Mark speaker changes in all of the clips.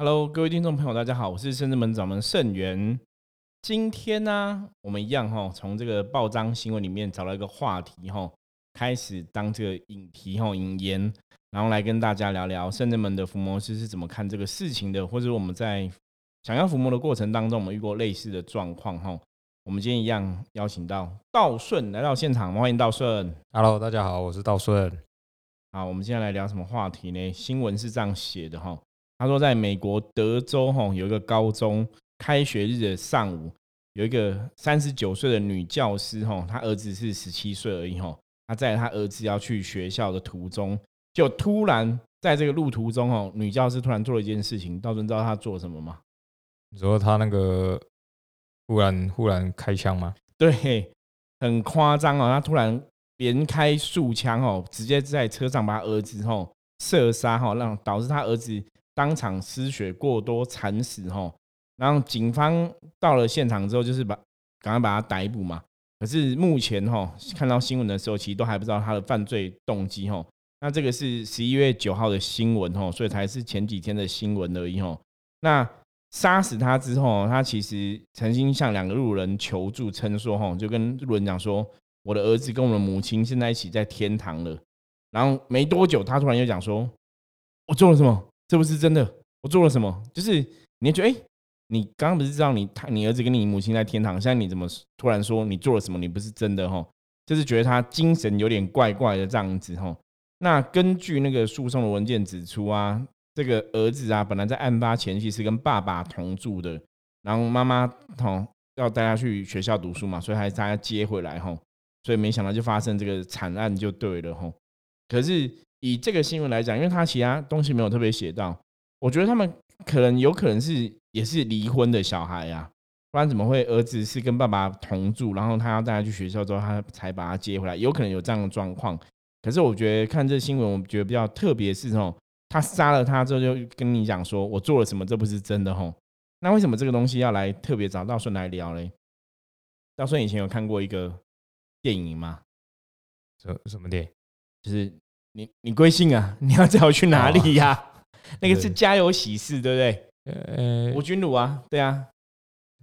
Speaker 1: Hello，各位听众朋友，大家好，我是圣智门掌门盛元。今天呢，我们一样哈，从这个报章新闻里面找到一个话题哈，开始当这个引题哈引言，然后来跟大家聊聊圣智门的伏魔师是怎么看这个事情的，或者我们在想要伏魔的过程当中，我们遇过类似的状况哈。我们今天一样邀请到道顺来到现场，欢迎道顺。
Speaker 2: Hello，大家好，我是道顺。
Speaker 1: 好，我们现在来聊什么话题呢？新闻是这样写的哈。他说，在美国德州，哈有一个高中开学日的上午，有一个三十九岁的女教师，哈，她儿子是十七岁而已，哈，她在她儿子要去学校的途中，就突然在这个路途中，哈，女教师突然做了一件事情，道尊知道她做什么吗？
Speaker 2: 你说她那个忽然忽然开枪吗？
Speaker 1: 对，很夸张哦，她突然连开数枪，哦，直接在车上把儿子，吼射杀，哈，让导致他儿子。当场失血过多惨死哈，然后警方到了现场之后，就是把赶快把他逮捕嘛。可是目前哈看到新闻的时候，其实都还不知道他的犯罪动机哈。那这个是十一月九号的新闻哈，所以才是前几天的新闻而已哈。那杀死他之后，他其实曾经向两个路人求助，称说哈，就跟路人讲说，我的儿子跟我的母亲现在一起在天堂了。然后没多久，他突然又讲说，我做了什么？这不是真的，我做了什么？就是你觉得，哎，你刚刚不是知道你他你儿子跟你母亲在天堂，现在你怎么突然说你做了什么？你不是真的哈？就是觉得他精神有点怪怪的这样子哈。那根据那个诉讼的文件指出啊，这个儿子啊，本来在案发前期是跟爸爸同住的，然后妈妈哈要带他去学校读书嘛，所以还是他接回来哈，所以没想到就发生这个惨案就对了哈。可是。以这个新闻来讲，因为他其他东西没有特别写到，我觉得他们可能有可能是也是离婚的小孩呀，不然怎么会儿子是跟爸爸同住，然后他要带他去学校之后，他才把他接回来，有可能有这样的状况。可是我觉得看这新闻，我觉得比较特别是哦，他杀了他之后就跟你讲说我做了什么，这不是真的吼。那为什么这个东西要来特别找道顺来聊嘞？道顺以前有看过一个电影吗？
Speaker 2: 什什么电影？
Speaker 1: 就是。你你贵姓啊？你要叫我去哪里呀？那个是家有喜事，对不对？呃，吴君如啊，对啊，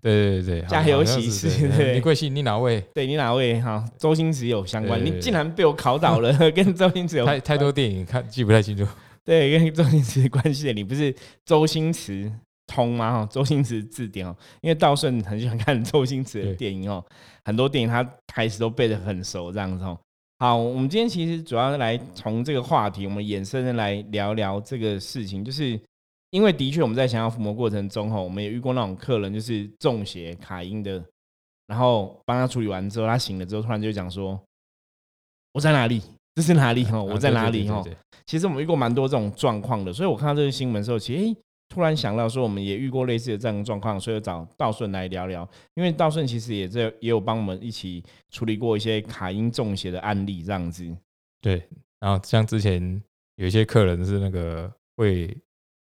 Speaker 2: 对对对
Speaker 1: 家有喜事，对。
Speaker 2: 你贵姓？你哪位？
Speaker 1: 对你哪位？哈，周星驰有相关。你竟然被我考倒了，跟周星驰有
Speaker 2: 太太多电影看记不太清楚。
Speaker 1: 对，跟周星驰关系的，你不是周星驰通吗？哈，周星驰字典哦，因为道顺很喜欢看周星驰的电影哦，很多电影他台词都背得很熟，这样子哦。好，我们今天其实主要来从这个话题，我们衍生的来聊聊这个事情，就是因为的确我们在想要抚摸过程中，哈，我们也遇过那种客人，就是中邪卡音的，然后帮他处理完之后，他醒了之后，突然就讲说：“我在哪里？这是哪里？哈，我在哪里？哈。”其实我们遇过蛮多这种状况的，所以我看到这个新闻的时候，其实。突然想到说，我们也遇过类似的这样状况，所以找道顺来聊聊。因为道顺其实也在也有帮我们一起处理过一些卡因中邪的案例，这样子。
Speaker 2: 对，然后像之前有一些客人是那个会，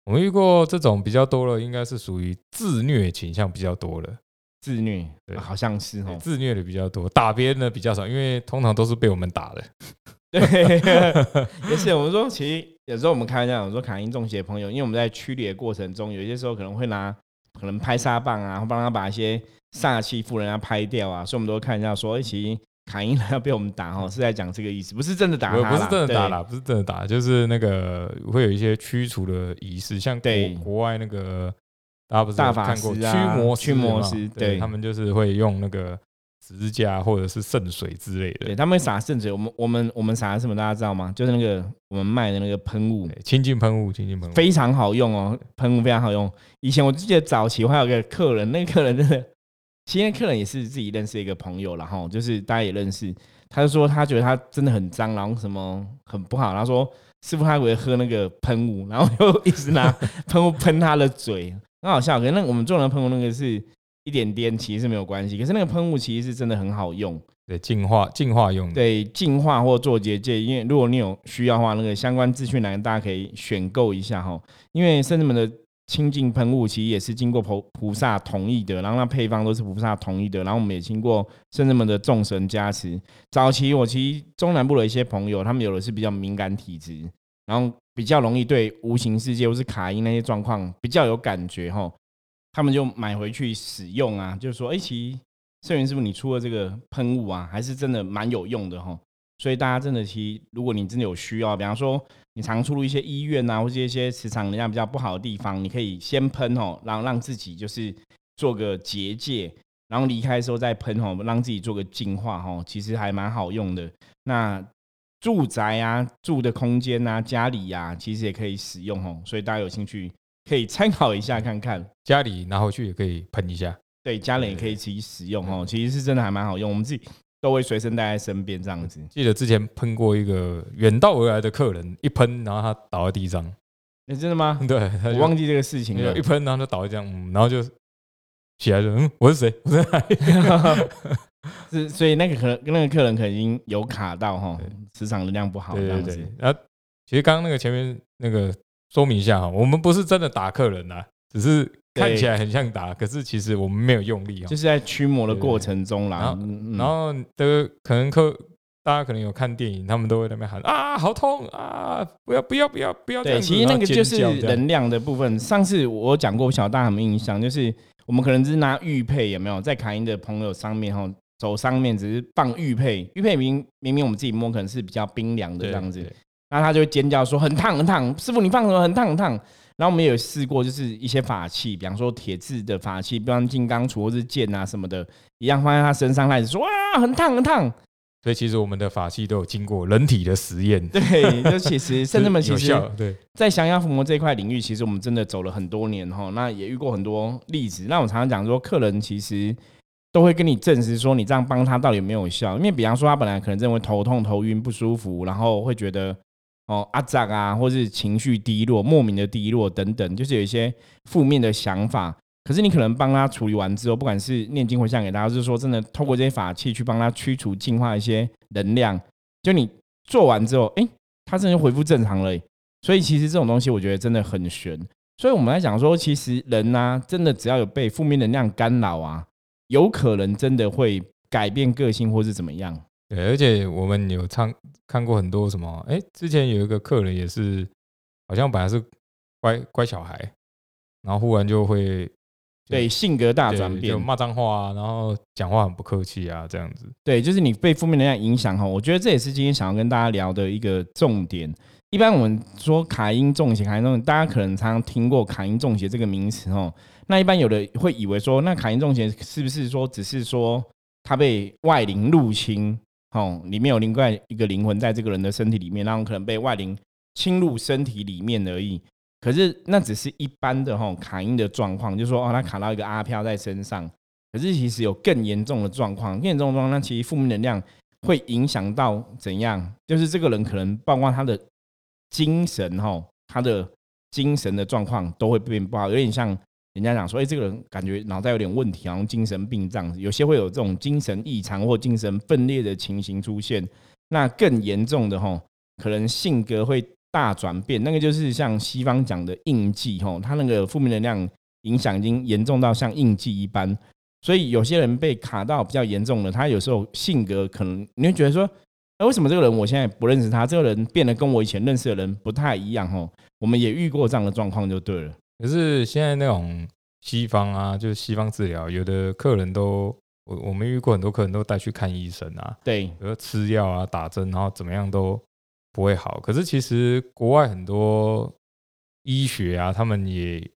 Speaker 2: 我们遇过这种比较多了，应该是属于自虐倾向比较多了。
Speaker 1: 自虐，对，好像是哦，
Speaker 2: 自虐的比较多，打别人的比较少，因为通常都是被我们打的。
Speaker 1: 对，也是我们说，其实有时候我们开玩笑，我说卡因中邪的朋友，因为我们在驱离的过程中，有些时候可能会拿可能拍沙棒啊，帮他把一些煞气负人家拍掉啊，所以我们都看一下说，其实卡因要被我们打哦，是在讲这个意思，不是真的打他，
Speaker 2: 不是真的打啦，不是真的打，就是那个会有一些驱除的仪式，像国国外那个大家不是看过驱魔
Speaker 1: 驱魔师，对。
Speaker 2: 他们就是会用那个。十字架或者是圣水之类的，
Speaker 1: 对他们洒圣水。我们我们我们洒什么？大家知道吗？就是那个我们卖的那个喷雾，
Speaker 2: 清净喷雾，清净喷雾
Speaker 1: 非常好用哦，喷雾非常好用。以前我记得早期我还有个客人，那个客人真的，现在客人也是自己认识一个朋友，然后就是大家也认识，他就说他觉得他真的很脏，然后什么很不好。他说师傅他以为喝那个喷雾，然后又一直拿 喷雾喷他的嘴，很好笑。可是那我们做的喷雾那个是。一点点其实是没有关系，可是那个喷雾其实是真的很好用，
Speaker 2: 对，净化净化用，
Speaker 1: 对，净化或做结界。因为如果你有需要的话，那个相关资讯栏大家可以选购一下哈。因为圣子们的清净喷雾其实也是经过菩菩萨同意的，然后那配方都是菩萨同意的，然后我们也经过圣人们的众神加持。早期我其实中南部的一些朋友，他们有的是比较敏感体质，然后比较容易对无形世界或是卡音那些状况比较有感觉哈，他们就买回去使用啊，就是说，哎，其实盛元师傅你出的这个喷雾啊，还是真的蛮有用的哈。所以大家真的，其实如果你真的有需要，比方说你常出入一些医院啊，或者一些磁场能量比较不好的地方，你可以先喷哦，然后让自己就是做个结界。然后离开的时候再喷吼，让自己做个净化吼，其实还蛮好用的。那住宅啊，住的空间啊，家里呀，其实也可以使用吼。所以大家有兴趣可以参考一下看看。
Speaker 2: 家里拿回去也可以喷一下，
Speaker 1: 对，家人也可以自己使用哦。其实是真的还蛮好用，我们自己都会随身带在身边这样子。
Speaker 2: 记得之前喷过一个远道而来的客人，一喷然后他倒在地上。
Speaker 1: 你真的吗？
Speaker 2: 对，
Speaker 1: 我忘记这个事情了。
Speaker 2: 一喷然后就倒在这样，然后就。起来了，嗯，我是谁？我是哪里？
Speaker 1: 是，所以那个可能那个客人可能已经有卡到哈，磁场能量不好这样子。
Speaker 2: 然后，其实刚刚那个前面那个说明一下哈，我们不是真的打客人呐，只是看起来很像打，可是其实我们没有用力，
Speaker 1: 就是在驱魔的过程中啦。
Speaker 2: 然后的可能客大家可能有看电影，他们都会那边喊啊，好痛啊，不要不要不要不要！
Speaker 1: 对，其实那个就是能量的部分。上次我讲过，小大有没有印象？就是。我们可能只是拿玉佩，有没有在卡因的朋友上面哈，手上面只是放玉佩，玉佩明明明我们自己摸可能是比较冰凉的这样子，然后他就会尖叫说很烫很烫，师傅你放什么很烫很烫？然后我们也有试过，就是一些法器，比方说铁质的法器，比方金刚杵或是剑啊什么的，一样放在他身上，他也说哇很烫很烫。
Speaker 2: 所以其实我们的法器都有经过人体的实验，
Speaker 1: 对，就其实甚至们其实，
Speaker 2: 对，
Speaker 1: 在降压伏魔这一块领域，其实我们真的走了很多年哈，那也遇过很多例子。那我常常讲说，客人其实都会跟你证实说，你这样帮他到底有没有效？因为比方说，他本来可能认为头痛、头晕、不舒服，然后会觉得哦阿胀啊，或是情绪低落、莫名的低落等等，就是有一些负面的想法。可是你可能帮他处理完之后，不管是念经回向给他，就是说真的，透过这些法器去帮他驱除、净化一些能量，就你做完之后，哎，他真的恢复正常了。所以其实这种东西，我觉得真的很玄。所以我们来讲说，其实人呢，真的只要有被负面能量干扰啊，有可能真的会改变个性或是怎么样。
Speaker 2: 对，而且我们有唱看过很多什么，哎，之前有一个客人也是，好像本来是乖乖小孩，然后忽然就会。
Speaker 1: 对性格大转变，
Speaker 2: 骂脏话啊，然后讲话很不客气啊，这样子。
Speaker 1: 对，就是你被负面能量影响哈。我觉得这也是今天想要跟大家聊的一个重点。一般我们说卡因中邪，卡因中邪，大家可能常常听过卡因中邪这个名词哦。那一般有的会以为说，那卡因中邪是不是说只是说他被外灵入侵哦？里面有另外一个灵魂在这个人的身体里面，然后可能被外灵侵入身体里面而已。可是那只是一般的哈卡因的状况，就是说哦，他卡到一个阿飘在身上。可是其实有更严重的状况，更严重的状况，那其实负面能量会影响到怎样？就是这个人可能包括他的精神哈，他的精神的状况都会变不好，有点像人家讲说，哎，这个人感觉脑袋有点问题，好像精神病这样子。有些会有这种精神异常或精神分裂的情形出现。那更严重的吼，可能性格会。大转变，那个就是像西方讲的印记吼，他那个负面能量影响已经严重到像印记一般，所以有些人被卡到比较严重的，他有时候性格可能你会觉得说，哎，为什么这个人我现在不认识他，这个人变得跟我以前认识的人不太一样吼？我们也遇过这样的状况就对了。
Speaker 2: 可是现在那种西方啊，就是西方治疗，有的客人都我我们遇过很多客人都带去看医生啊，
Speaker 1: 对，
Speaker 2: 比如吃药啊、打针，然后怎么样都。不会好，可是其实国外很多医学啊，他们也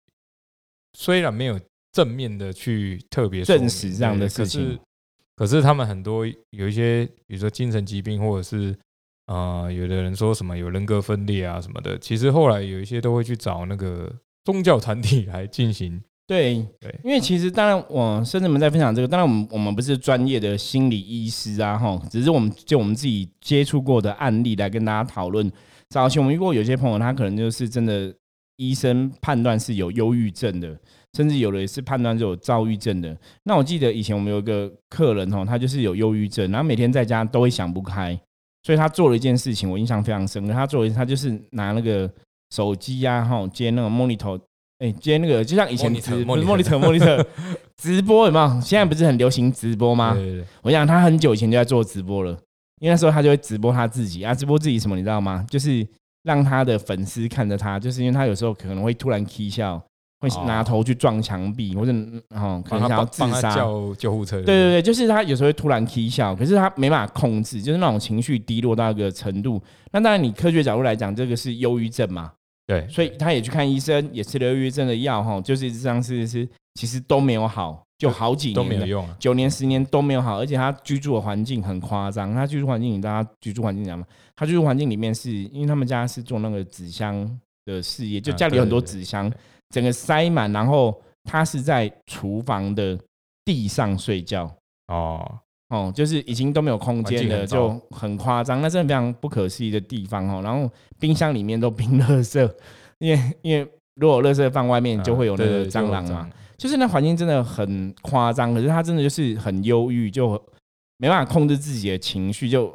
Speaker 2: 虽然没有正面的去特别
Speaker 1: 证实这样的事情，
Speaker 2: 可是他们很多有一些，比如说精神疾病，或者是呃，有的人说什么有人格分裂啊什么的，其实后来有一些都会去找那个宗教团体来进行。
Speaker 1: 对对，因为其实当然，我甚至们在分享这个，当然我们我们不是专业的心理医师啊，哈，只是我们就我们自己接触过的案例来跟大家讨论。早期我们遇过有些朋友，他可能就是真的医生判断是有忧郁症的，甚至有的也是判断是有躁郁症的。那我记得以前我们有一个客人哈，他就是有忧郁症，然后每天在家都会想不开，所以他做了一件事情，我印象非常深刻。他做了，他就是拿那个手机呀，哈，接那个 monitor。哎，今天那个就像以前直莫尼特莫尼特直播有没有？现在不是很流行直播吗？
Speaker 2: 对对对。
Speaker 1: 我想他很久以前就在做直播了，因为那时候他就会直播他自己啊，直播自己什么你知道吗？就是让他的粉丝看着他，就是因为他有时候可能会突然 k 笑，会
Speaker 2: 哦
Speaker 1: 拿头去撞墙壁，或者哦可能想要自杀。
Speaker 2: 叫救护车。
Speaker 1: 对对对，就是他有时候会突然 k 笑，可是他没办法控制，就是那种情绪低落到一个程度。那当然，你科学角度来讲，这个是忧郁症嘛，
Speaker 2: 对，
Speaker 1: 所以他也去看医生，也吃了忧郁症的药哈，就是一直这样吃吃吃，其实都没有好，就好几
Speaker 2: 都
Speaker 1: 年了
Speaker 2: 没有用啊。
Speaker 1: 九年十年都没有好，而且他居住的环境很夸张。他居住环境，你知道他居住环境怎样吗？他居住环境里面是因为他们家是做那个纸箱的事业，就
Speaker 2: 啊
Speaker 1: 家里有很多
Speaker 2: 对对
Speaker 1: 纸箱，整个塞满，然后他是在厨房的地上睡觉。
Speaker 2: 哦，
Speaker 1: 哦，就是已经都没有空间了，就很夸张，那真的非常不可思议的地方哦。然后冰箱里面都冰垃圾，因为因为如果垃圾放外面，就会有那个蟑螂嘛。，就是那环境真的很夸张，可是他真的就是很忧郁，就没办法控制自己的情绪，就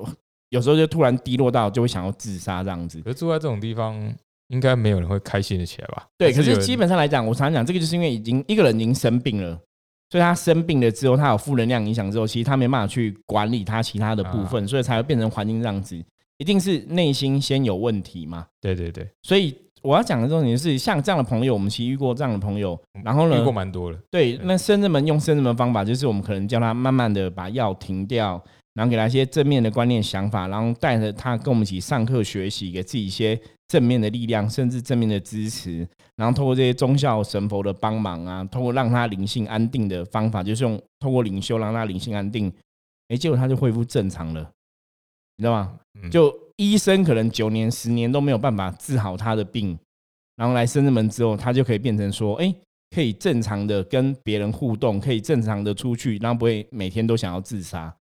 Speaker 1: 有时候就突然低落到就会想要自杀这样子。
Speaker 2: 可是住在这种地方，应该没有人会开心的起来吧？
Speaker 1: 对，可是基本上来讲，我常常讲这个，就是因为已经一个人已经生病了，所以他生病了之后，他有负能量影响之后，其实他没办法去管理他其他的部
Speaker 2: 啊
Speaker 1: 分，所以才会变成环境这样子。一定是内心先有问题嘛。
Speaker 2: 对对对，
Speaker 1: 所以我要讲的重点是，像这样的朋友，我们其实遇过这样的朋友，然后呢
Speaker 2: 遇过，蛮多了。
Speaker 1: 对，
Speaker 2: 对
Speaker 1: 那深圳门用深圳门方法，就是我们可能叫他慢慢的把药停掉，然后给他一些正面的观念想法，然后带着他跟我们一起上课学习，给自己一些正面的力量，甚至正面的支持，然后透过这些宗教神佛的帮忙啊，透过让他灵性安定的方法，就是用透过灵修让他灵性安定，哎，结果他就恢复正常了，你知道吗？
Speaker 2: 嗯
Speaker 1: 就医生可能九年、十年都没有办法治好他的病，然后来深圳门之后，他就可以变成说，哎、可以正常的跟别人互动，可以正常的出去，然后不会每天都想要自杀。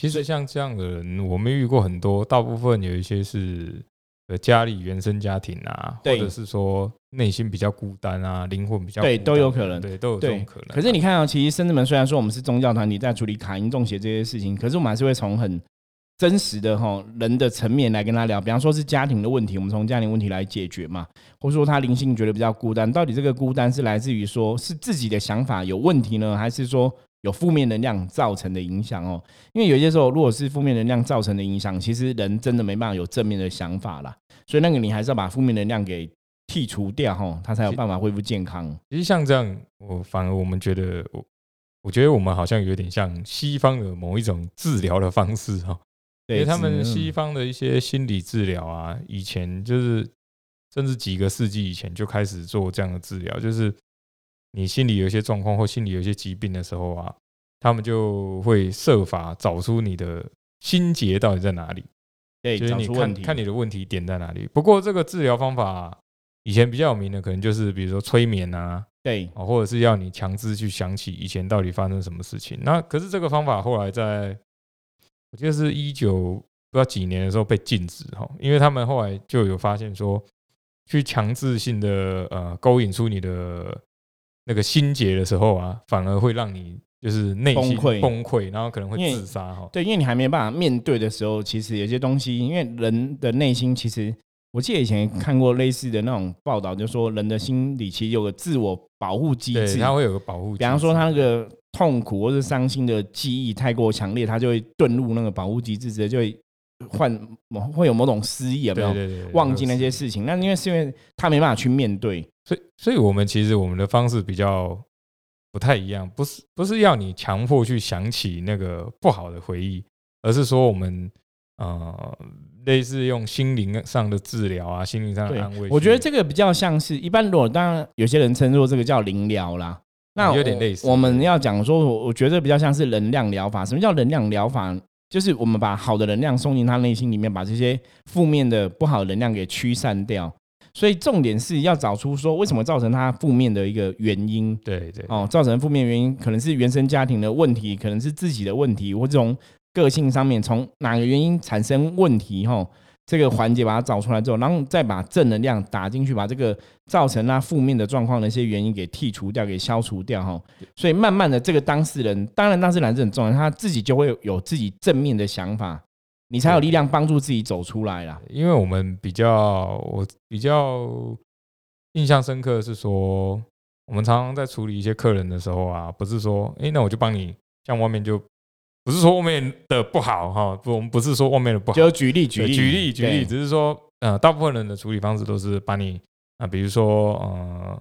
Speaker 2: 其实像这样的人，我们遇过很多，大部分有一些是呃家里原生家庭啊，或者是说内心比较孤单啊，灵魂比较
Speaker 1: 对都有可能
Speaker 2: 对，都有这
Speaker 1: 对
Speaker 2: 种可能啊。
Speaker 1: 可是你看啊、其实深圳门虽然说我们是宗教团体在处理卡因中邪这些事情，可是我们还是会从很真实的哈人的层面来跟他聊，比方说是家庭的问题，我们从家庭问题来解决嘛，或者说他灵性觉得比较孤单，到底这个孤单是来自于说是自己的想法有问题呢，还是说有负面能量造成的影响哦？因为有些时候如果是负面能量造成的影响，其实人真的没办法有正面的想法啦，所以那个你还是要把负面能量给剔除掉哈，他才有办法恢复健康。
Speaker 2: 其实像这样，我反而我们觉得，我我觉得我们好像有点像西方的某一种治疗的方式哈，因
Speaker 1: 对
Speaker 2: 为他们西方的一些心理治疗啊，以前就是甚至几个世纪以前就开始做这样的治疗，就是你心里有一些状况或心里有一些疾病的时候啊，他们就会设法找出你的心结到底在哪里，
Speaker 1: 对
Speaker 2: 就是你看看你的问题点在哪里。不过这个治疗方法以前比较有名的，可能就是比如说催眠啊，
Speaker 1: 对
Speaker 2: 哦，或者是要你强制去想起以前到底发生什么事情。那可是这个方法后来在，我记得是一九不知道几年的时候被禁止哈，因为他们后来就有发现说，去强制性的呃勾引出你的那个心结的时候啊，反而会让你就是内心
Speaker 1: 崩溃
Speaker 2: 崩溃，然后可能会自杀哈。
Speaker 1: 对，因为你还没办法面对的时候，其实有些东西，因为人的内心其实，我记得以前看过类似的那种报道，就说人的心里其实有个自我保护机，制，
Speaker 2: 它会有个保护。
Speaker 1: 比方说他那个痛苦或是伤心的记忆太过强烈，他就会遁入那个保护机制，直接就会患某会有某种失忆，有没有？
Speaker 2: 对对对对
Speaker 1: 忘记那些事情，那因为是因为他没办法去面对，
Speaker 2: 所以，所以我们其实我们的方式比较不太一样，不是不是要你强迫去想起那个不好的回忆，而是说我们呃类似用心灵上的治疗啊，心灵上的安慰。
Speaker 1: 我觉得这个比较像是一般，如果当然有些人称作这个叫灵疗啦。那
Speaker 2: 有点类似
Speaker 1: 我们要讲说，我我觉得比较像是能量疗法。什么叫能量疗法？就是我们把好的能量送进他内心里面，把这些负面的不好的能量给驱散掉。所以重点是要找出说为什么造成他负面的一个原因。
Speaker 2: 对对
Speaker 1: 哦，造成负面原因可能是原生家庭的问题，可能是自己的问题，或这种个性上面从哪个原因产生问题哈、这个环节把它找出来之后，然后再把正能量打进去，把这个造成他负面的状况的一些原因给剔除掉，给消除掉哈、所以慢慢的，这个当事人，当然当事人是很重要，他自己就会有自己正面的想法，你才有力量帮助自己走出来啦。
Speaker 2: 因为我们比较我比较印象深刻的是说，我们常常在处理一些客人的时候啊，不是说，哎、那我就帮你，像外面就不是说外面的不好哈，不，我们不是说外面的不好，
Speaker 1: 就举例举例
Speaker 2: 举例举例，只是说呃，大部分人的处理方式都是把你啊，比如说呃。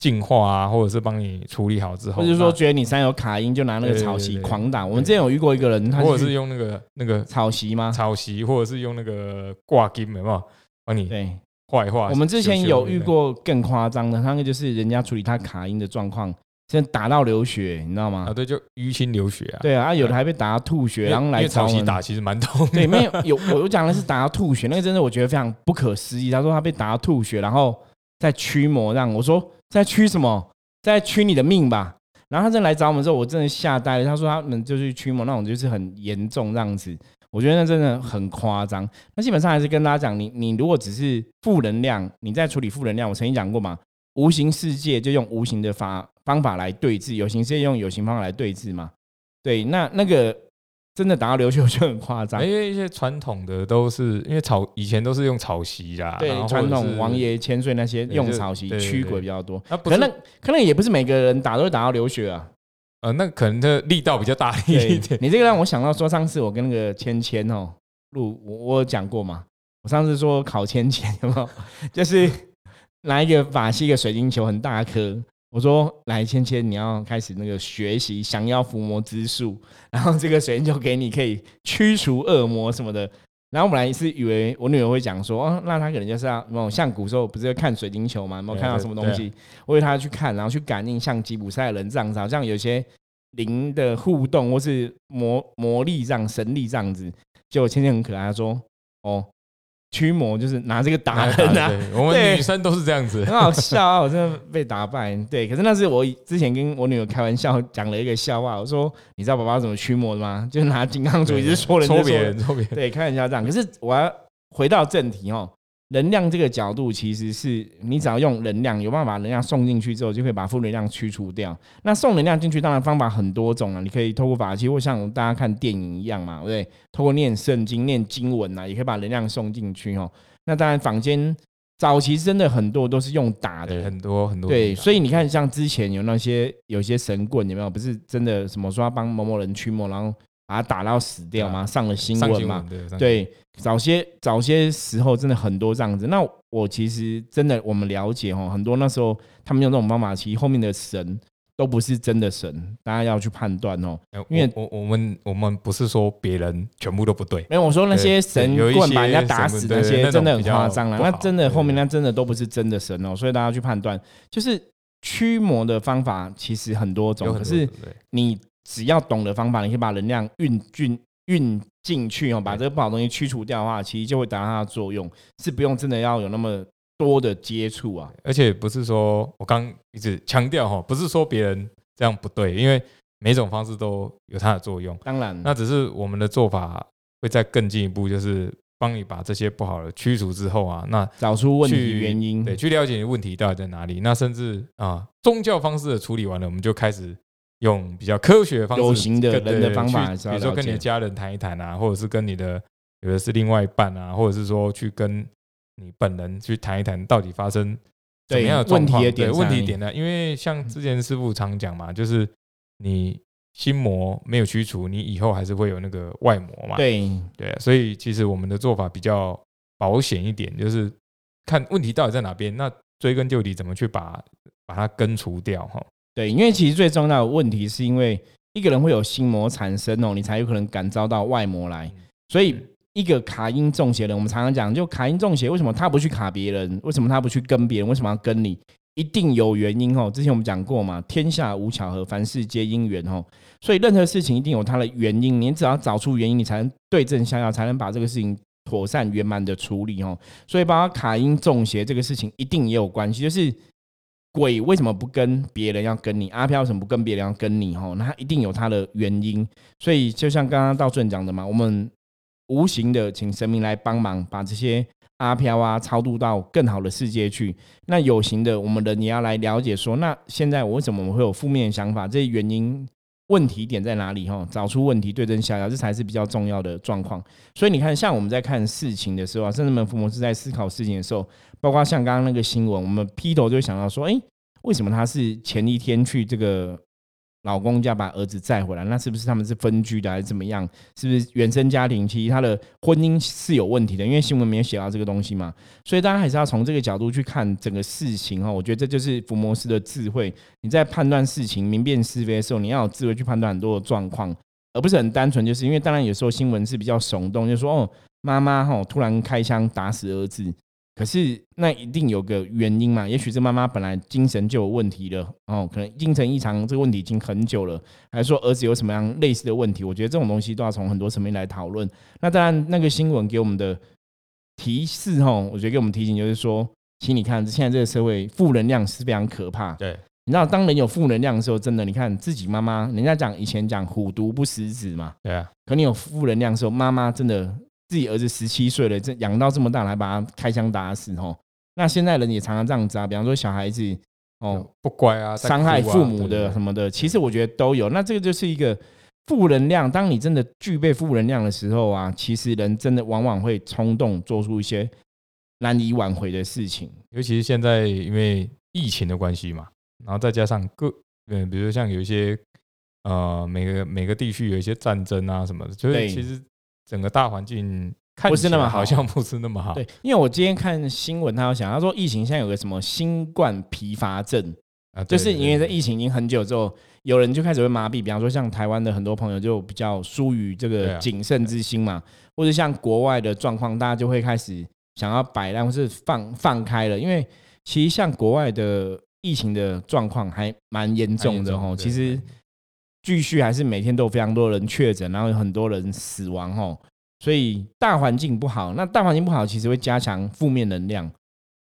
Speaker 2: 净化啊，或者是帮你处理好之后，
Speaker 1: 或者说觉得你山有卡音，就拿那个草席狂打。我们之前有遇过一个人，他
Speaker 2: 或者是用那个那个
Speaker 1: 草席吗？
Speaker 2: 草席，或者是用那个挂金，有没有帮你
Speaker 1: 对
Speaker 2: 坏话？
Speaker 1: 我们之前有遇过更夸张的，他那个就是人家处理他卡音的状况，现在打到流血，你知道吗？
Speaker 2: 啊，对，就淤青流血啊。
Speaker 1: 对啊，有的还被打到吐血，然后来
Speaker 2: 草席打其实蛮痛。
Speaker 1: 对，没有 有我讲的是打到吐血，那个真的我觉得非常不可思议。他说他被打到吐血，然后在驱魔，让我说在驱什么？在驱你的命吧。然后他真来找我们之后，我真的吓呆了。他说他们就是驱魔那种，就是很严重这样子。我觉得那真的很夸张。那基本上还是跟大家讲，你你如果只是负能量，你在处理负能量，我曾经讲过嘛，无形世界就用无形的法方法来对峙，有形世界用有形方法来对峙嘛。对，那那个。真的打到流血就很夸张，
Speaker 2: 因为一些传统的都是因为草以前都是用草席啦，
Speaker 1: 对，传统王爷千岁那些用草席驱鬼比较多。可能可能也不是每个人打都会打到流血啊，
Speaker 2: 呃，那可能的力道比较大一点。
Speaker 1: 你这个让我想到说，上次我跟那个芊芊哦录，我我讲过嘛，我上次说考芊芊有没有？就是拿一个法器，一个水晶球，很大颗。我说来，芊芊，你要开始那个学习降妖伏魔之术，然后这个水晶球给你可以驱除恶魔什么的。然后我本来是以为我女儿会讲说，哦，那她可能就是要，像古时候不是要看水晶球嘛，有没有看到什么东西？我以为她去看，然后去感应，像吉普赛人这样子，好像有些灵的互动，或是魔魔力这样、神力这样子。就芊芊很可爱，她说，哦。驱魔就是拿这个打人啊！
Speaker 2: 我们女生都是这样子，
Speaker 1: 很好笑啊！我真的被打败。对，可是那是我之前跟我女儿开玩笑讲了一个笑话，我说：“你知道爸爸怎么驱魔的吗？就是拿金刚杵一直戳人，
Speaker 2: 戳别人，戳别人。”
Speaker 1: 对，开玩笑这样。可是我要回到正题哦。能量这个角度，其实是你只要用能量，有办法把能量送进去之后，就可以把负能量驱除掉。那送能量进去，当然方法很多种啊，你可以透过法器，或像大家看电影一样嘛，对不对？透过念圣经、念经文啊，也可以把能量送进去哦。那当然，坊间早期真的很多都是用打的，
Speaker 2: 很多很多。
Speaker 1: 对，所以你看，像之前有那些有些神棍，有没有？不是真的什么说要帮某某人驱魔，然后。把他打到死掉吗？上了新闻嘛？对，早些早些时候真的很多这样子。那我其实真的我们了解哦，很多那时候他们用这种方法，其实后面的神都不是真的神，大家要去判断哦。
Speaker 2: 因为我我们我们不是说别人全部都不对，
Speaker 1: 没有我说那些神棍把人家打死那些真的很夸张了，那真的后面那真的都不是真的神哦，所以大家去判断，就是驱魔的方法其实很多种，可是你。只要懂的方法，你可以把能量运进运进去哦，把这个不好东西驱除掉的话，其实就会达到它的作用，是不用真的要有那么多的接触啊。
Speaker 2: 而且不是说我刚一直强调哈，不是说别人这样不对，因为每种方式都有它的作用。
Speaker 1: 当然，
Speaker 2: 那只是我们的做法会再更进一步，就是帮你把这些不好的驱除之后啊，那
Speaker 1: 找出问题原因，
Speaker 2: 对，去了解你问题到底在哪里。那甚至啊，宗教方式的处理完了，我们就开始。用比较科学方式、
Speaker 1: 有形的人的方法，
Speaker 2: 比如说跟你的家人谈一谈啊，或者是跟你的有的是另外一半啊，或者是说去跟你本人去谈一谈，到底发生怎么样的问
Speaker 1: 题
Speaker 2: 对？问题点呢？因为像之前师傅常讲嘛，就是你心魔没有驱除，你以后还是会有那个外魔嘛。
Speaker 1: 对
Speaker 2: 对，所以其实我们的做法比较保险一点，就是看问题到底在哪边，那追根究底，怎么去把把它根除掉哈。
Speaker 1: 对，因为其实最重要的问题是因为一个人会有心魔产生哦，你才有可能感召到外魔来。所以一个卡因中邪人，我们常常讲，就卡因中邪，为什么他不去卡别人？为什么他不去跟别人？为什么要跟你？一定有原因哦。之前我们讲过嘛，天下无巧合，凡事皆因缘哦。所以任何事情一定有它的原因，你只要找出原因，你才能对症下药，才能把这个事情妥善圆满的处理哦。所以包括卡因中邪这个事情，一定也有关系，就是。鬼为什么不跟别人要跟你？阿飘为什么不跟别人要跟你？哈，那他一定有他的原因。所以就像刚刚道顺讲的嘛，我们无形的请神明来帮忙，把这些阿飘啊超度到更好的世界去。那有形的，我们人也要来了解说，那现在我为什么我们会有负面想法？这些原因、问题点在哪里？哈，找出问题，对症下药，这才是比较重要的状况。所以你看，像我们在看事情的时候啊，甚至们父母是在思考事情的时候。包括像刚刚那个新闻，我们劈头就想到说，哎，为什么他是前一天去这个老公家把儿子载回来，那是不是他们是分居的还是怎么样？是不是原生家庭其实他的婚姻是有问题的？因为新闻没有写到这个东西嘛，所以大家还是要从这个角度去看整个事情哈。我觉得这就是福摩斯的智慧，你在判断事情、明辨是非的时候，你要有智慧去判断很多的状况，而不是很单纯，就是因为当然有时候新闻是比较耸动，就说哦妈妈哈突然开枪打死儿子。可是那一定有个原因嘛？也许这妈妈本来精神就有问题了哦，可能精神异常这个问题已经很久了，还是说儿子有什么样类似的问题？我觉得这种东西都要从很多层面来讨论。那当然，那个新闻给我们的提示哈，我觉得给我们提醒就是说，请你看现在这个社会负能量是非常可怕。
Speaker 2: 对，
Speaker 1: 你知道当人有负能量的时候，真的，你看自己妈妈，人家讲以前讲虎毒不食子嘛，
Speaker 2: 对啊，
Speaker 1: 可你有负能量的时候，妈妈真的。自己儿子十七岁了，这养到这么大，还把他开枪打死哦。那现在人也常常这样子啊，比方说小孩子哦
Speaker 2: 不乖啊，
Speaker 1: 伤害父母的什么的，其实我觉得都有。那这个就是一个负能量。当你真的具备负能量的时候啊，其实人真的往往会冲动做出一些难以挽回的事情。
Speaker 2: 尤其是现在因为疫情的关系嘛，然后再加上各嗯，比如说像有一些呃每个每个地区有一些战争啊什么的，就是其实。整个大环境不是那么好，像不是那么好。
Speaker 1: 对，因为我今天看新闻，他有讲，他说疫情现在有个什么新冠疲乏症啊，就是因为在疫情已经很久之后，有人就开始会麻痹。比方说，像台湾的很多朋友就比较疏于这个谨慎之心嘛，或者像国外的状况，大家就会开始想要摆烂或是放放开了。因为其实像国外的疫情的状况还蛮严重的哦，其实。继续还是每天都有非常多人确诊，然后有很多人死亡吼，所以大环境不好。那大环境不好，其实会加强负面能量。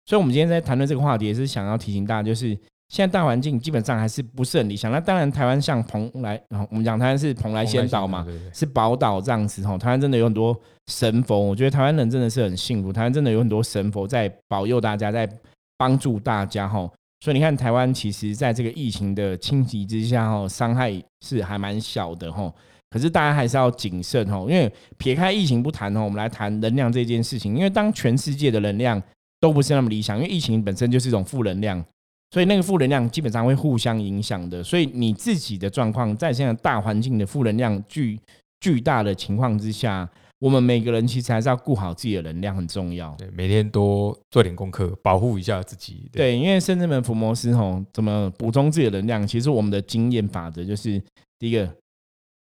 Speaker 1: 所以，我们今天在谈论这个话题，也是想要提醒大家，就是现在大环境基本上还是不是很理想。那当然，台湾像蓬莱，我们讲台湾是蓬莱仙岛嘛，是宝岛这样子吼。台湾真的有很多神佛，我觉得台湾人真的是很幸福。台湾真的有很多神佛在保佑大家，在帮助大家吼。所以你看，台湾其实在这个疫情的侵袭之下，哈，伤害是还蛮小的，哈。可是大家还是要谨慎，哈，因为撇开疫情不谈，哈，我们来谈能量这件事情。因为当全世界的能量都不是那么理想，因为疫情本身就是一种负能量，所以那个负能量基本上会互相影响的。所以你自己的状况，在现在大环境的负能量巨巨大的情况之下。我们每个人其实还是要顾好自己的能量，很重要。
Speaker 2: 对，每天多做点功课，保护一下自己。
Speaker 1: 对，因为圣智门福摩斯吼，怎么补充自己的能量？其实我们的经验法则就是：第一个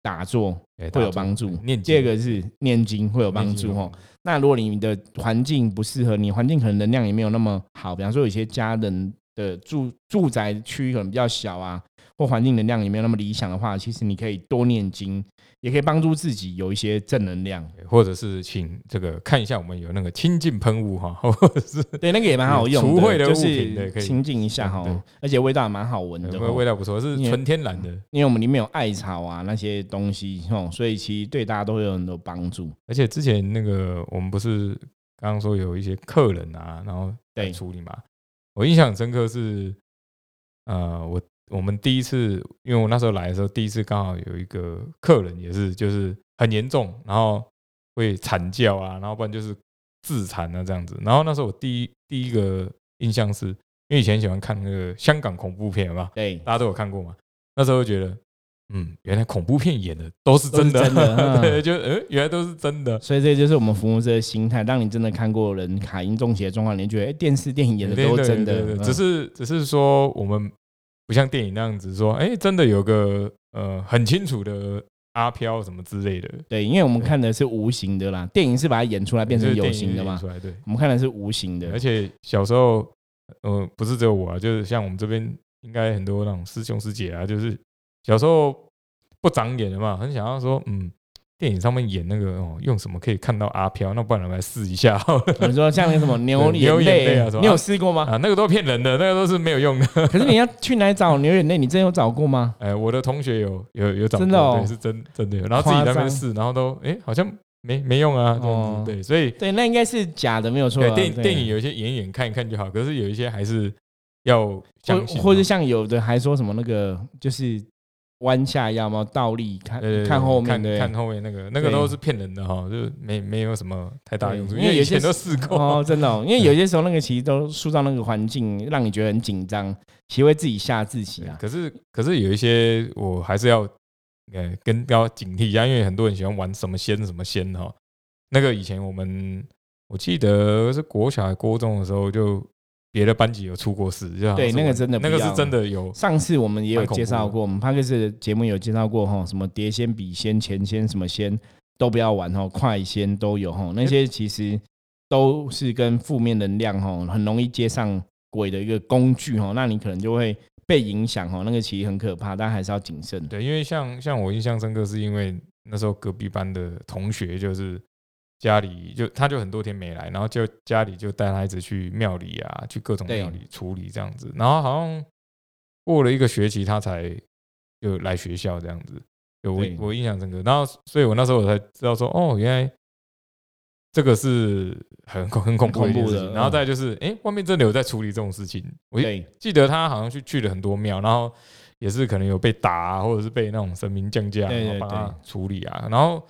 Speaker 1: 打坐会有帮助，第二个是念经会有帮助。吼，那如果你的环境不适合，你环境可能能量也没有那么好，比方说有些家人的住住宅区可能比较小啊，或环境能量也没有那么理想的话，其实你可以多念经。也可以帮助自己有一些正能量，
Speaker 2: 或者是请这个看一下，我们有那个清净喷雾哈，或者是
Speaker 1: 对那个也蛮好用，
Speaker 2: 除秽的
Speaker 1: 物品可以清净一下哈，而且味道也蛮好闻的，
Speaker 2: 味道不错，是纯天然的，
Speaker 1: 因为我们里面有艾草啊那些东西哦，所以其实对大家都会有很多帮助。
Speaker 2: 而且之前那个我们不是刚刚说有一些客人啊，然后在处理嘛，我印象深刻是，呃，我。我们第一次，因为我那时候来的时候，第一次刚好有一个客人也是，就是很严重，然后会惨叫啊，然后不然就是自残啊这样子。然后那时候我第一第一个印象是，因为以前喜欢看那个香港恐怖片嘛，
Speaker 1: 对，
Speaker 2: 大家都有看过嘛。那时候觉得，嗯，原来恐怖片演的都是真
Speaker 1: 的，
Speaker 2: 对，就嗯，原来都是真的。
Speaker 1: 所以这就是我们服务者的心态。当你真的看过人卡因中邪的状况，你觉得哎，电视电影演的都是真的，
Speaker 2: 只是只是说我们。不像电影那样子说，哎，真的有个呃很清楚的阿飘什么之类的。
Speaker 1: 对，因为我们看的是无形的啦，电影是把它演出来变成有形的嘛。
Speaker 2: 出来，对，
Speaker 1: 我们看的是无形的。
Speaker 2: 而且小时候，呃，不是只有我啊，就是像我们这边应该很多那种师兄师姐啊，就是小时候不长眼的嘛，很想要说，嗯。电影上面演那个哦，用什么可以看到阿飘？那不然我们来试一下。
Speaker 1: 你说像那什么牛 牛眼泪啊，你有试过吗？
Speaker 2: 啊，那个都骗人的，那个都是没有用的。
Speaker 1: 可是你要去哪找牛眼泪？你真有找过吗？
Speaker 2: 哎，我的同学有有有找，
Speaker 1: 真的哦，
Speaker 2: 是真真的有。然后自己在那边试，然后都哎，好像没没用啊。哦，对，所以
Speaker 1: 对，那应该是假的，没有错。
Speaker 2: 电电影有一些演演看一看就好，可是有一些还是要相信，
Speaker 1: 或者像有的还说什么那个就是。弯下腰吗？倒立看看后面
Speaker 2: 看后面那个那个都是骗人的哈，就是没没有什么太大用处，
Speaker 1: 因为
Speaker 2: 以前都试过。
Speaker 1: 哦，真的、哦，因为有些时候那个其实都塑造那个环境，让你觉得很紧张，其实会自己吓自己啊。
Speaker 2: 可是可是有一些我还是要呃跟要警惕一下，因为很多人喜欢玩什么仙什么仙哈。那个以前我们我记得是国小还国中的时候，就别的班级有出过事，
Speaker 1: 对那个真的
Speaker 2: 那个是真的有
Speaker 1: 上次我们也有介绍过，我们帕克斯的节目有介绍过哈，什么碟仙、笔仙、钱仙什么仙都不要玩哈，快仙都有哈，那些其实都是跟负面能量哈很容易接上轨的一个工具哈，那你可能就会被影响哈，那个其实很可怕，但还是要谨慎。
Speaker 2: 对，因为像像我印象深刻，是因为那时候隔壁班的同学就是家里就他就很多天没来，然后就家里就带他一直去庙里啊，去各种庙里处理这样子，然后好像过了一个学期，他才就来学校这样子，就我我印象深刻。然后所以我那时候我才知道说，哦，原来。这个是很恐很恐怖的事情，
Speaker 1: 很恐怖的
Speaker 2: 然后再就是，哎、外面真的有在处理这种事情。我
Speaker 1: 对
Speaker 2: 记得他好像去去了很多庙，然后也是可能有被打、啊，或者是被那种神明降价，
Speaker 1: 对对
Speaker 2: 然后帮他处理啊。然后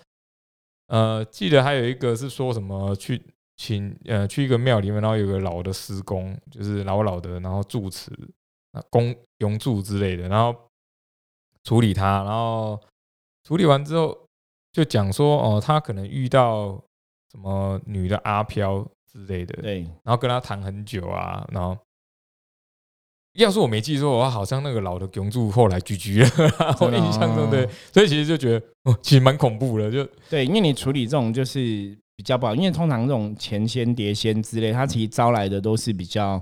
Speaker 2: 呃，记得还有一个是说什么去请呃去一个庙里面，然后有个老的师公，就是老老的，然后住持啊公永住之类的，然后处理他，然后处理完之后就讲说哦，他可能遇到什么女的阿飘之类的，
Speaker 1: 对
Speaker 2: 然后跟他谈很久啊，然后要是我没记错的话，好像那个老的永柱后来居居了，我印象中对，所以其实就觉得哦，其实蛮恐怖的，就
Speaker 1: 对，因为你处理这种就是比较不好，因为通常这种前仙、碟仙之类，它其实招来的都是比较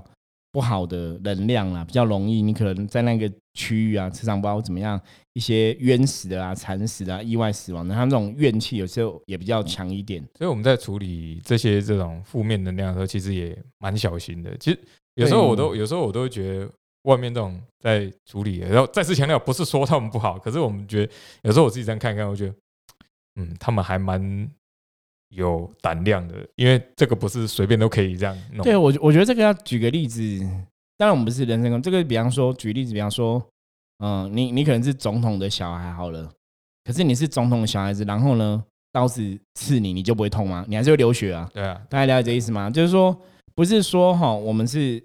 Speaker 1: 不好的能量啦，比较容易你可能在那个区域啊，磁场不知道怎么样，一些冤死的啊、惨死的啊、意外死亡的，他们这种怨气有时候也比较强一点。
Speaker 2: 所以我们在处理这些这种负面能量的时候，其实也蛮小心的。其实有时候我都有时候我都会觉得。外面这种在处理，然后再次强调，不是说他们不好，可是我们觉得有时候我自己这样看看，我觉得，嗯，他们还蛮有胆量的，因为这个不是随便都可以这样弄。
Speaker 1: 对我，我觉得这个要举个例子，当然我们不是人身攻击，这个比方说举例子，比方说，嗯，你你可能是总统的小孩好了，可是你是总统的小孩子，然后呢，刀子刺你，你就不会痛吗？你还是会流血啊？
Speaker 2: 对啊，
Speaker 1: 大家了解这意思吗？就是说，不是说哈，我们是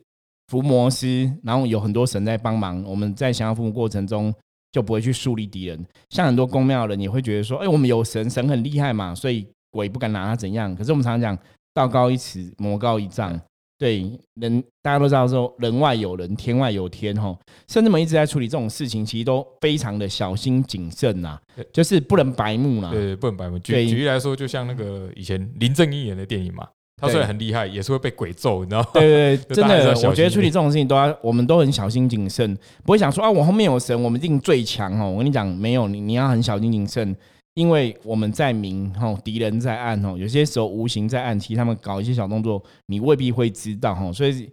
Speaker 1: 伏魔师，然后有很多神在帮忙，我们在降妖伏魔过程中就不会去树立敌人。像很多宫庙的人也会觉得说，哎、我们有神，神很厉害嘛，所以鬼不敢拿他怎样。可是我们常常讲，道高一尺，魔高一丈。对人，大家都知道说人外有人，天外有天哈。甚至我们一直在处理这种事情，其实都非常的小心谨慎呐
Speaker 2: 对，
Speaker 1: 就是不能白目啦。
Speaker 2: 对，不能白目。举
Speaker 1: 对
Speaker 2: 举例来说，就像那个以前林正英演的电影嘛，他虽然很厉害，也是会被鬼揍，你知道吗？
Speaker 1: 对对对，真的我觉得处理这种事情都要，我们都很小心谨慎，不会想说啊，我后面有神，我们一定最强哦。我跟你讲，没有你，你要很小心谨慎，因为我们在明吼，敌人在暗吼，有些时候无形在暗，其实他们搞一些小动作，你未必会知道吼，所以。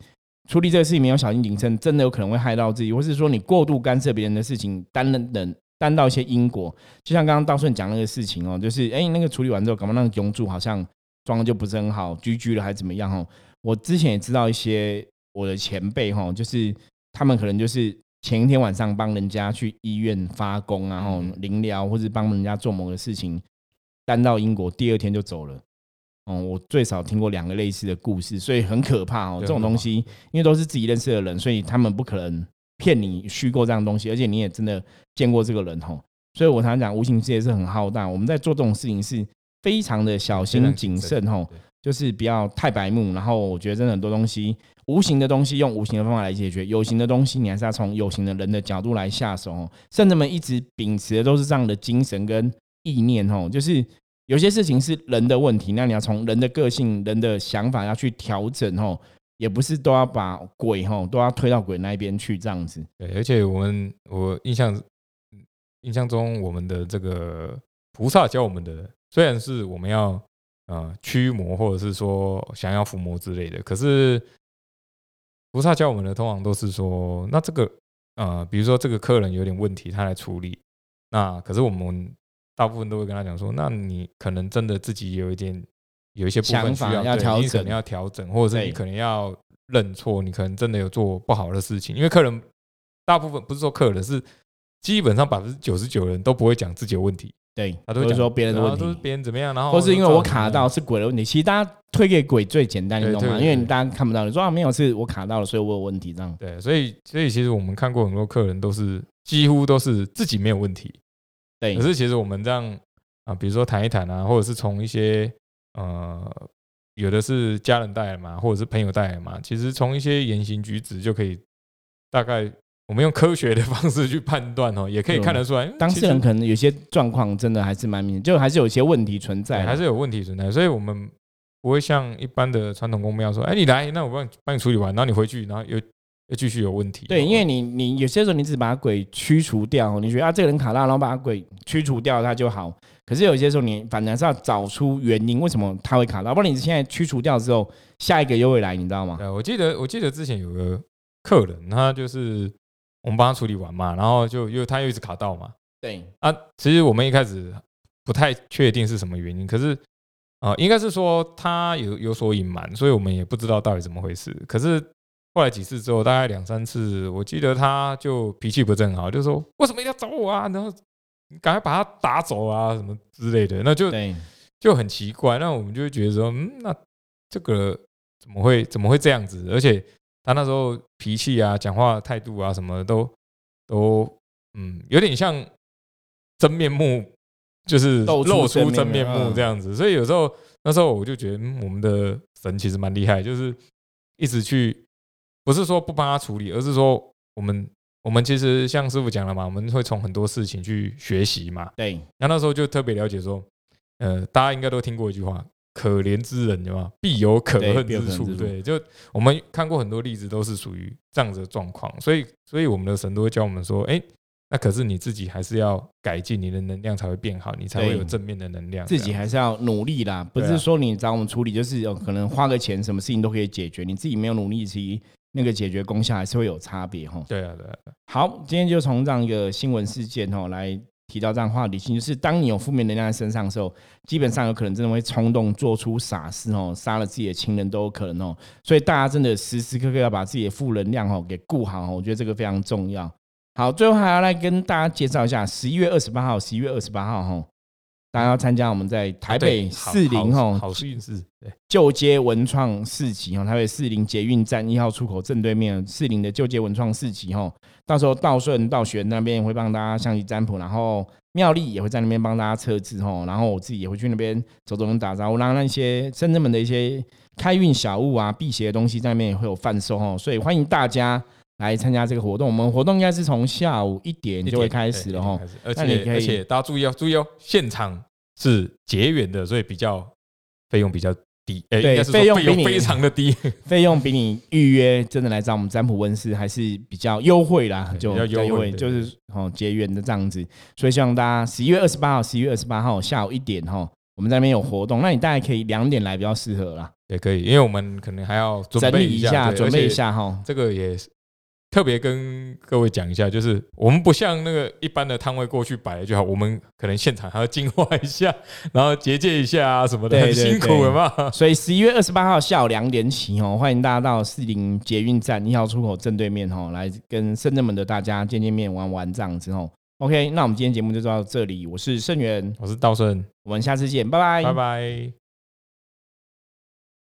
Speaker 1: 处理这个事情没有小心谨慎，真的有可能会害到自己，或是说你过度干涉别人的事情，担任等担到一些因果。就像刚刚道顺讲那个事情哦，就是哎、那个处理完之后，搞不好那个永主好像状况就不是很好，居居了还怎么样哦？我之前也知道一些我的前辈哈，就是他们可能就是前一天晚上帮人家去医院发工啊，然后临疗或者帮人家做某个事情，担到英国，第二天就走了。哦，我最少听过两个类似的故事，所以很可怕哦。
Speaker 2: 对
Speaker 1: 这种东西，因为都是自己认识的人，所以他们不可能骗你虚构这样的东西，而且你也真的见过这个人哦。所以我常常讲，无形世界是很浩大，我们在做这种事情是非常的小心谨慎哦。就是不要太白目。然后我觉得真的很多东西，无形的东西用无形的方法来解决，有形的东西你还是要从有形的人的角度来下手哦。圣人们一直秉持的都是这样的精神跟意念哦，就是有些事情是人的问题，那你要从人的个性、人的想法要去调整哦，也不是都要把鬼吼都要推到鬼那一边去这样子。
Speaker 2: 对，而且我们我印象印象中，我们的这个菩萨教我们的，虽然是我们要呃驱魔，或者是说想要伏魔之类的，可是菩萨教我们的通常都是说，那这个呃，比如说这个客人有点问题，他来处理，那可是我们大部分都会跟他讲说，那你可能真的自己有一点有一些部分需要
Speaker 1: 要调整
Speaker 2: 你可能要调整，或者是你可能要认错，你可能真的有做不好的事情，因为客人大部分不是说客人是基本上百分之九十九的人都不会讲自己的问题，
Speaker 1: 对，
Speaker 2: 他都会
Speaker 1: 说别人的问
Speaker 2: 然后都是
Speaker 1: 题，
Speaker 2: 别人怎么样，然后
Speaker 1: 或是因为我卡到是鬼的问题。其实大家推给鬼最简单，你懂吗？因为你大家看不到，你说啊没有是我卡到了，所以我有问题这样。
Speaker 2: 对，所以所以其实我们看过很多客人都是几乎都是自己没有问题，
Speaker 1: 对
Speaker 2: 可，是其实我们这样啊，比如说谈一谈啊，或者是从一些呃，有的是家人带来嘛，或者是朋友带来嘛，其实从一些言行举止就可以大概我们用科学的方式去判断哦，也可以看得出来，嗯
Speaker 1: 当事人可能有些状况真的还是蛮明显，就还是有一些问题存在啦，
Speaker 2: 还是有问题存在，所以我们不会像一般的传统公庙说，哎，你来，那我帮你帮你处理完，然后你回去，然后又又继续有问题。
Speaker 1: 对，因为
Speaker 2: 哦
Speaker 1: 你你有些时候你只把鬼驱除掉，你觉得啊这个人卡大，然后把鬼驱除掉他就好。可是有些时候你反而是要找出原因，为什么他会卡到，不然你现在驱除掉之后，下一个又会来，你知道吗？
Speaker 2: 对，我记得我记得之前有个客人，他就是我们帮他处理完嘛，然后就又他又一直卡到嘛，
Speaker 1: 对，
Speaker 2: 啊，其实我们一开始不太确定是什么原因，可是啊、呃应该是说他有有所隐瞒，所以我们也不知道到底怎么回事。可是后来几次之后，大概两三次，我记得他就脾气不是很好，就说为什么一定要找我啊？然后你赶快把他打走啊，什么之类的，那就，就很奇怪。那我们就会觉得说，嗯，那这个怎么会怎么会这样子？而且他那时候脾气啊、讲话态度啊什么的都都嗯，有点像真面目，就是
Speaker 1: 露出
Speaker 2: 露出
Speaker 1: 真
Speaker 2: 真面
Speaker 1: 面目
Speaker 2: 这样子。所以有时候那时候我就觉得，嗯，我们的神其实蛮厉害，就是一直去，不是说不帮他处理，而是说我们我们其实像师傅讲了嘛，我们会从很多事情去学习嘛。
Speaker 1: 对，
Speaker 2: 然后那时候就特别了解说，呃，大家应该都听过一句话：“可怜之人，对吧？必有可恨之处。”对，就我们看过很多例子，都是属于这样子的状况。所以，所以我们的神都会教我们说：“哎，那可是你自己还是要改进，你的能量才会变好，你才会有正面的能量。”
Speaker 1: 自己还是要努力啦，不是说你找我们处理，就是有可能花个钱，什么事情都可以解决，你自己没有努力，其实那个解决功效还是会有差别哈。
Speaker 2: 对啊，对啊，
Speaker 1: 好，今天就从这样一个新闻事件哦来提到这样话理性，就是当你有负面能量在身上的时候，基本上有可能真的会冲动做出傻事哦，杀了自己的亲人都有可能哦。所以大家真的时时刻刻要把自己的负能量哦给顾好，我觉得这个非常重要。好，最后还要来跟大家介绍一下，十一月二十八号，十一月二十八号哈，大家要参加我们在台北四零吼
Speaker 2: 好好事是，对，
Speaker 1: 旧街文创市集哦，台北四零捷运站一号出口正对面四零的旧街文创市集哦，到时候道顺、道玄那边会帮大家象棋占卜，然后妙丽也会在那边帮大家测字哦，然后我自己也会去那边走走跟打招呼，然后那些深圳们的一些开运小物啊、辟邪的东西在那边也会有贩售哦，所以欢迎大家来参加这个活动。我们活动应该是从下午一点就会开始了哈。
Speaker 2: 而且而且大家注意哦，注意哦，现场是结缘的，所以比较费用比较低，呃，
Speaker 1: 对费用比你
Speaker 2: 非常的低，
Speaker 1: 费用比你预约真的来找我们占卜温室还是比较优惠啦，就
Speaker 2: 比较优惠
Speaker 1: 就是哦结缘的这样子，所以希望大家十一月二十八号、十一月二十八号下午一点哈，我们在那边有活动，那你大概可以两点来比较适合啦，
Speaker 2: 也可以，因为我们可能还要准
Speaker 1: 整理
Speaker 2: 备一
Speaker 1: 一下，准备一。下哈。
Speaker 2: 这个也是特别跟各位讲一下，就是我们不像那个一般的摊位过去摆了就好，我们可能现场还要净化一下，然后结界一下啊什么的，很 辛苦
Speaker 1: 对
Speaker 2: 了嘛。
Speaker 1: 所以十一月二十八号下午两点起哦，欢迎大家到四零捷运站一号出口正对面哦，来跟深圳门的大家见见面、玩玩这样子哦。OK，那我们今天节目就到这里，我是盛源，
Speaker 2: 我是道顺，
Speaker 1: 我们下次见，拜拜，
Speaker 2: 拜拜。